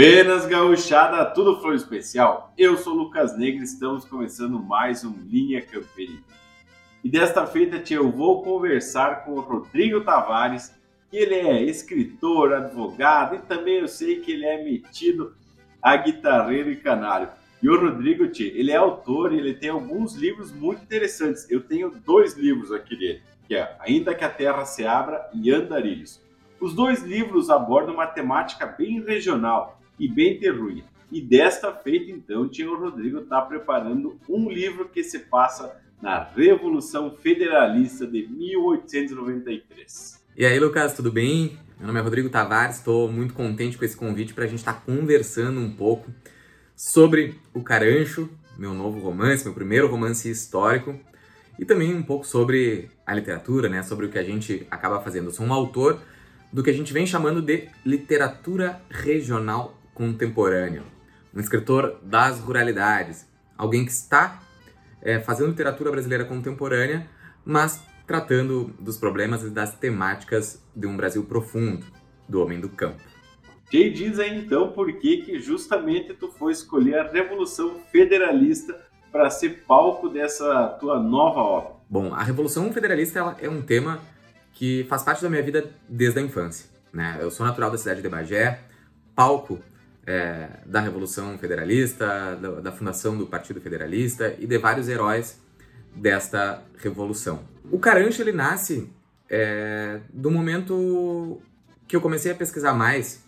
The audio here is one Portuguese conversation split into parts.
Buenas gauchada, tudo flor especial? Eu sou Lucas Negro e estamos começando mais um Linha Campeira. E desta feita eu vou conversar com o Rodrigo Tavares, que ele é escritor, advogado e também eu sei que ele é metido a guitarreiro e canário. E o Rodrigo, tchê, ele é autor e ele tem alguns livros muito interessantes. Eu tenho dois livros aqui dele, que é Ainda que a Terra se Abra e Andarilhos. Os dois livros abordam uma temática bem regional e bem terruinha. E desta feita, então, o Rodrigo está preparando um livro que se passa na Revolução Federalista de 1893. E aí, Lucas, tudo bem? Meu nome é Rodrigo Tavares, estou muito contente com esse convite para a gente estar tá conversando um pouco sobre o Carancho, meu novo romance, meu primeiro romance histórico, e também um pouco sobre a literatura, né? Sobre o que a gente acaba fazendo. Eu sou um autor do que a gente vem chamando de literatura regional contemporânea. Um escritor das ruralidades, alguém que está é, fazendo literatura brasileira contemporânea, mas tratando dos problemas e das temáticas de um Brasil profundo, do homem do campo. E diz aí então por que, que justamente tu foi escolher a Revolução Federalista para ser palco dessa tua nova obra? Bom, a Revolução Federalista é um tema que faz parte da minha vida desde a infância. Né? Eu sou natural da cidade de Bagé, palco é, da Revolução Federalista, da, da, fundação do Partido Federalista e de vários heróis desta revolução. O Carancho ele nasce é, do momento que eu comecei a pesquisar mais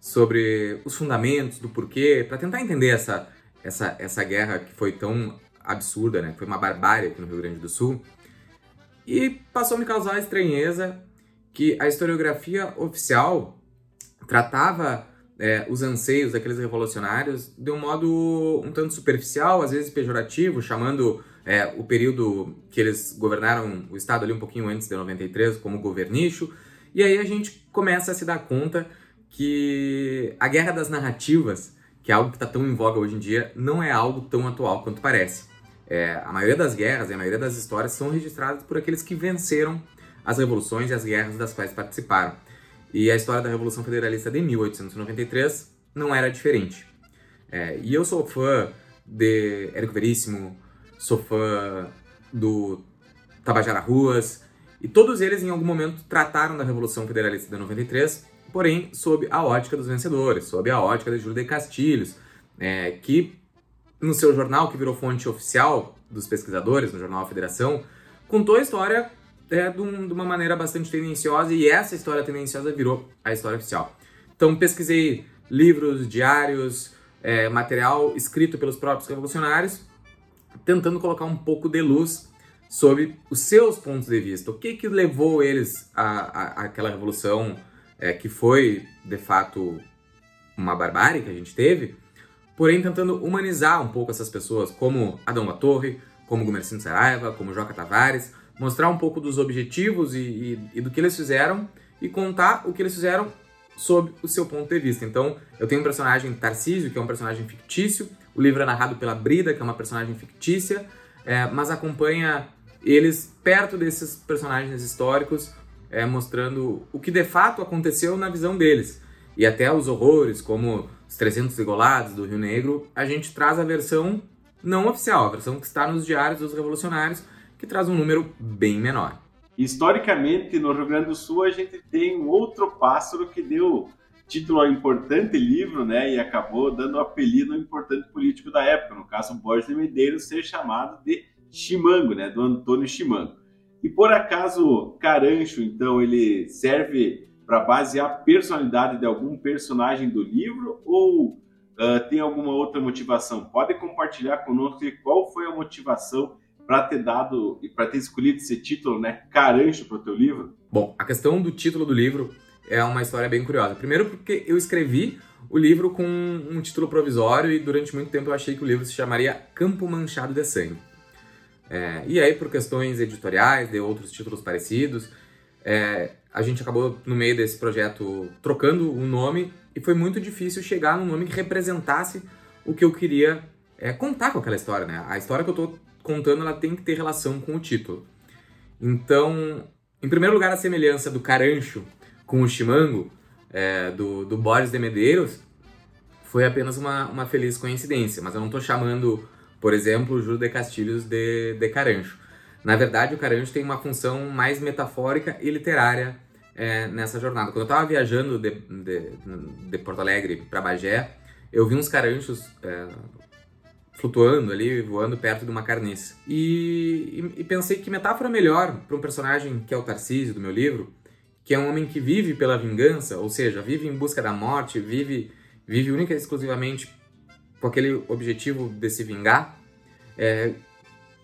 sobre os fundamentos do porquê, para tentar entender essa, essa, essa guerra que foi tão absurda, né? foi uma barbárie aqui no Rio Grande do Sul. E passou a me causar estranheza que a historiografia oficial tratava é, os anseios daqueles revolucionários de um modo um tanto superficial, às vezes pejorativo, chamando é, o período que eles governaram o Estado ali um pouquinho antes de 93 como governicho. E aí a gente começa a se dar conta que a guerra das narrativas, que é algo que está tão em voga hoje em dia, não é algo tão atual quanto parece. É, a maioria das guerras e a maioria das histórias são registradas por aqueles que venceram as revoluções e as guerras das quais participaram. E a história da Revolução Federalista de 1893 não era diferente. É, e eu sou fã de Érico Veríssimo, sou fã do Tabajara Ruas, e todos eles em algum momento trataram da Revolução Federalista de 93, porém sob a ótica dos vencedores, sob a ótica de Júlio de Castilhos, é, que no seu jornal, que virou fonte oficial dos pesquisadores, no jornal A Federação, contou a história é, de, um, de, uma maneira bastante tendenciosa e essa história tendenciosa virou a história oficial. Então pesquisei livros, diários, é, material escrito pelos próprios revolucionários, tentando colocar um pouco de luz sobre os seus pontos de vista. O que que levou eles à, àquela revolução é, que foi, de fato, uma barbárie que a gente teve, porém tentando humanizar um pouco essas pessoas, como Adão da Torre, como Gumercindo Saraiva, como Joca Tavares, mostrar um pouco dos objetivos e, e, e, do que eles fizeram e contar o que eles fizeram sob o seu ponto de vista. Então, eu tenho um personagem Tarcísio, que é um personagem fictício, o livro é narrado pela Brida, que é uma personagem fictícia, é, mas acompanha eles perto desses personagens históricos, é, mostrando o que de fato aconteceu na visão deles. E até os horrores, como os 300 Igolados do Rio Negro, a gente traz a versão não oficial, a versão que está nos diários dos revolucionários, que traz um número bem menor. Historicamente, no Rio Grande do Sul, a gente tem um outro pássaro que deu título ao importante livro, né, e acabou dando o apelido ao importante político da época, no caso Borges de Medeiros, ser chamado de Chimango, né, do Antônio Chimango. E por acaso Carancho, então, ele serve para basear a personalidade de algum personagem do livro ou uh, tem alguma outra motivação? Pode compartilhar conosco qual foi a motivação para ter dado e para ter escolhido esse título, né, Carancho, para o teu livro? Bom, a questão do título do livro é uma história bem curiosa. Primeiro porque eu escrevi o livro com um título provisório e durante muito tempo eu achei que o livro se chamaria Campo Manchado de Sangue. É, e aí, por questões editoriais, de outros títulos parecidos, é, a gente acabou, no meio desse projeto, trocando o nome e foi muito difícil chegar num nome que representasse o que eu queria é, contar com aquela história, né? A história que eu estou contando, ela tem que ter relação com o título. Então, em primeiro lugar, a semelhança do Carancho com o Chimango, é, do, do Boris de Medeiros, foi apenas uma, uma feliz coincidência, mas eu não estou chamando, por exemplo, o Júlio de Castilhos de, de Carancho. Na verdade, o Carancho tem uma função mais metafórica e literária é, nessa jornada. Quando eu estava viajando de, de, de, Porto Alegre para Bagé, eu vi uns caranchos é, flutuando ali, voando perto de uma carniça. E, e, e pensei que metáfora melhor para um personagem que é o Tarcísio do meu livro, que é um homem que vive pela vingança, ou seja, vive em busca da morte, vive, vive única e exclusivamente com aquele objetivo de se vingar, é,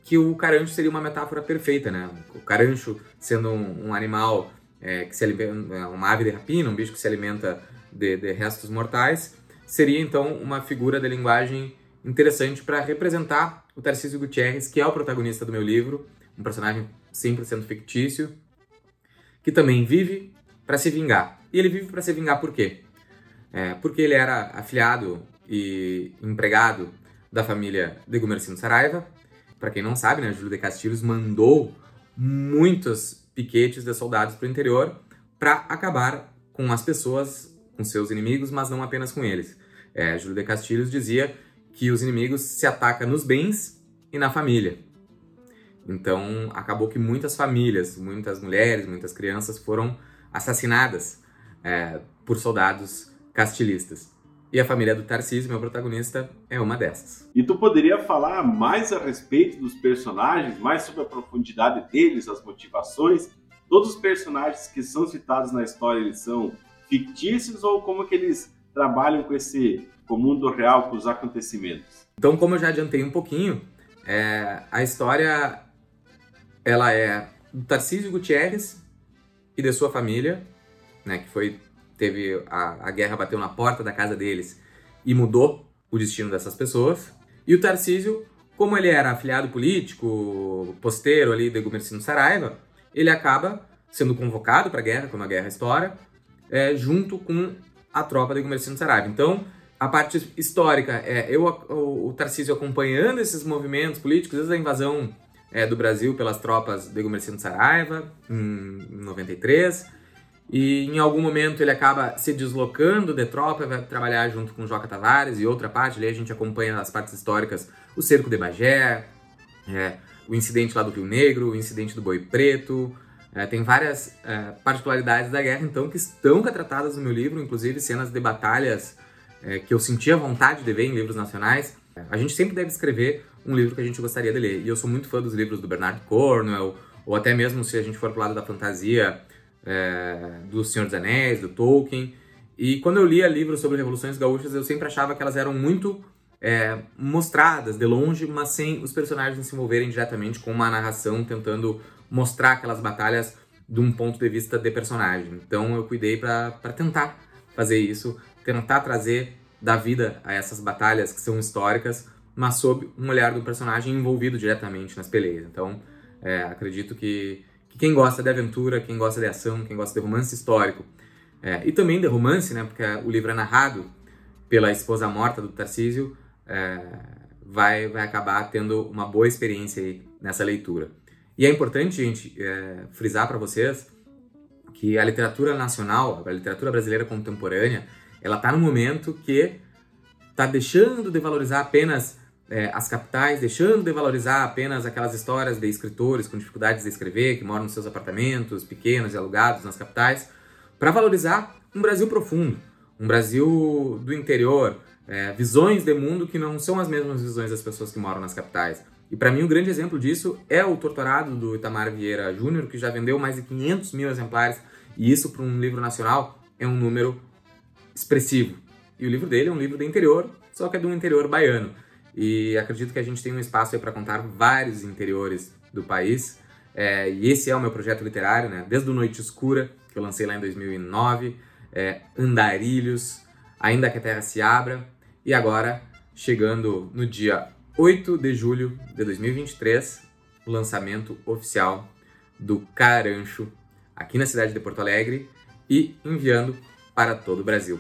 que o carancho seria uma metáfora perfeita, né? O carancho sendo um, um animal é, que se alimenta, uma ave de rapina, um bicho que se alimenta de, de restos mortais, seria então uma figura de linguagem interessante para representar o Tarcísio Gutierrez, que é o protagonista do meu livro, um personagem 100% fictício, que também vive para se vingar. E ele vive para se vingar por quê? É, porque ele era afiliado e empregado da família de Gumercindo Saraiva. Para quem não sabe, né, Júlio de Castilhos mandou muitos piquetes de soldados para o interior para acabar com as pessoas, com seus inimigos, mas não apenas com eles. É, Júlio de Castilhos dizia que os inimigos se atacam nos bens e na família. Então, acabou que muitas famílias, muitas mulheres, muitas crianças foram assassinadas é, por soldados castilistas. E a família do Tarcísio, meu protagonista, é uma dessas. E tu poderia falar mais a respeito dos personagens, mais sobre a profundidade deles, as motivações? Todos os personagens que são citados na história, eles são fictícios ou como que eles trabalham com esse com o mundo real, com os acontecimentos? Então, como eu já adiantei um pouquinho, é, a história ela é do Tarcísio Gutierrez e de sua família, né, que foi teve a, a guerra bateu na porta da casa deles e mudou o destino dessas pessoas. E o Tarcísio, como ele era afiliado político, posteiro ali de Gumercindo Saraiva, ele acaba sendo convocado para a guerra, quando a guerra estoura, é, junto com a tropa de Gumercindo Saraiva. Então, a parte histórica é eu, o, o Tarcísio acompanhando esses movimentos políticos, desde a invasão é, do Brasil pelas tropas de Gumercindo Saraiva, em 93, e em algum momento ele acaba se deslocando de tropa, vai trabalhar junto com Joca Tavares e outra parte, ali a gente acompanha as partes históricas, o cerco de Bagé, é, o incidente lá do Rio Negro, o incidente do Boi Preto, é, tem várias é, particularidades da guerra, então, que estão retratadas no meu livro, inclusive cenas de batalhas é, que eu sentia vontade de ver em livros nacionais. A gente sempre deve escrever um livro que a gente gostaria de ler, e eu sou muito fã dos livros do Bernard Cornwell, ou até mesmo se a gente for pro lado da fantasia, é, do Senhor dos Anéis, do Tolkien. E quando eu lia livros sobre revoluções gaúchas, eu sempre achava que elas eram muito é, mostradas de longe, mas sem os personagens se envolverem diretamente com uma narração tentando mostrar aquelas batalhas de um ponto de vista de personagem. Então eu cuidei para tentar fazer isso, tentar trazer da vida a essas batalhas que são históricas, mas sob um olhar do personagem envolvido diretamente nas peleias. Então é, acredito que quem gosta de aventura, quem gosta de ação, quem gosta de romance histórico, é, e também de romance, né, porque o livro é narrado pela esposa morta do Tarcísio, é, vai, vai acabar tendo uma boa experiência aí nessa leitura. E é importante, gente, é, frisar para vocês que a literatura nacional, a literatura brasileira contemporânea, ela está no momento que está deixando de valorizar apenas é, as capitais, deixando de valorizar apenas aquelas histórias de escritores com dificuldades de escrever, que moram nos seus apartamentos pequenos e alugados nas capitais, para valorizar um Brasil profundo, um Brasil do interior, é, visões de mundo que não são as mesmas visões das pessoas que moram nas capitais. E para mim, um grande exemplo disso é o Torturado do Itamar Vieira Júnior, que já vendeu mais de 500 mil exemplares, e isso para um livro nacional é um número expressivo. E o livro dele é um livro do interior, só que é do interior baiano. E acredito que a gente tem um espaço para contar vários interiores do país. É, e esse é o meu projeto literário, né? Desde o Noite Escura, que eu lancei lá em 2009, é, Andarilhos, Ainda que a Terra se Abra, e agora, chegando no dia 8 de julho de 2023, o lançamento oficial do Carancho aqui na cidade de Porto Alegre e enviando para todo o Brasil.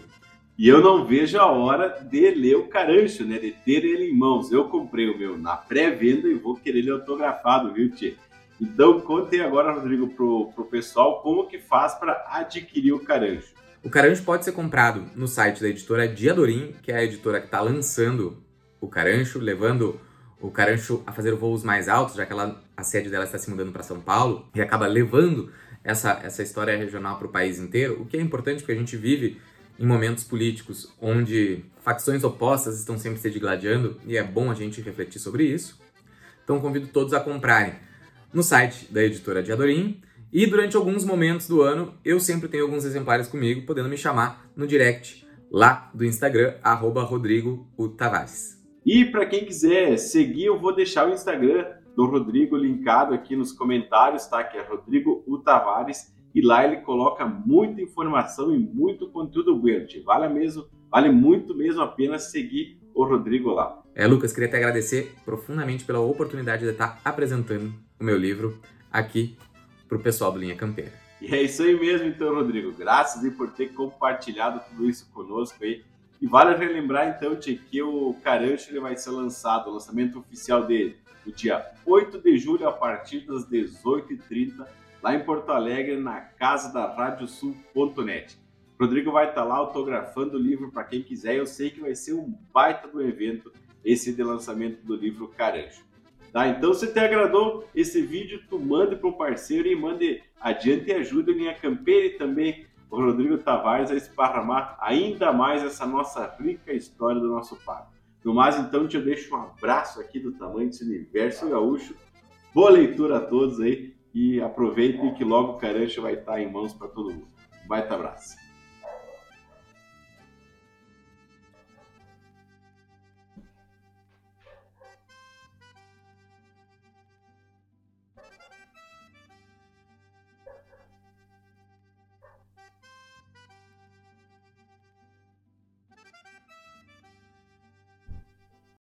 E eu não vejo a hora de ler o carancho, né? De ter ele em mãos. Eu comprei o meu na pré-venda e vou querer ele autografado, viu, Tchê? Então, contem agora, Rodrigo, pro, pro pessoal como que faz para adquirir o carancho. O Carancho pode ser comprado no site da editora Diadorim, que é a editora que está lançando o Carancho, levando o Carancho a fazer voos mais altos, já que ela, a sede dela está se mudando para São Paulo, e acaba levando essa, essa história regional para o país inteiro, o que é importante porque a gente vive em momentos políticos onde facções opostas estão sempre se digladiando, e é bom a gente refletir sobre isso. Então convido todos a comprarem no site da editora Diadorim, e durante alguns momentos do ano eu sempre tenho alguns exemplares comigo, podendo me chamar no direct lá do Instagram, arroba. E para quem quiser seguir, eu vou deixar o Instagram do Rodrigo linkado aqui nos comentários, tá? Que é Rodrigo U Tavares. E lá ele coloca muita informação e muito conteúdo verde. Vale mesmo, vale muito mesmo a pena seguir o Rodrigo lá. É, Lucas, queria te agradecer profundamente pela oportunidade de estar apresentando o meu livro aqui para o pessoal do Linha Campeira. E é isso aí mesmo, então, Rodrigo. Graças aí por ter compartilhado tudo isso conosco aí. E vale relembrar, então, Tchê, que o Carancho ele vai ser lançado, o lançamento oficial dele, no dia 8 de julho, a partir das 18h30, lá em Porto Alegre, na casa da Radiosul.net. Rodrigo vai estar lá autografando o livro para quem quiser. Eu sei que vai ser um baita do evento esse de lançamento do livro Carancho. Tá? Então, se te agradou esse vídeo, tu mande para um parceiro e mande adiante e ajude a Linha Campeira e também o Rodrigo Tavares a esparramar ainda mais essa nossa rica história do nosso papo. No mais, então, te deixo um abraço aqui do tamanho desse universo gaúcho. Boa leitura a todos aí e aproveitem que logo o Carancho vai estar em mãos para todo mundo. Baita abraço.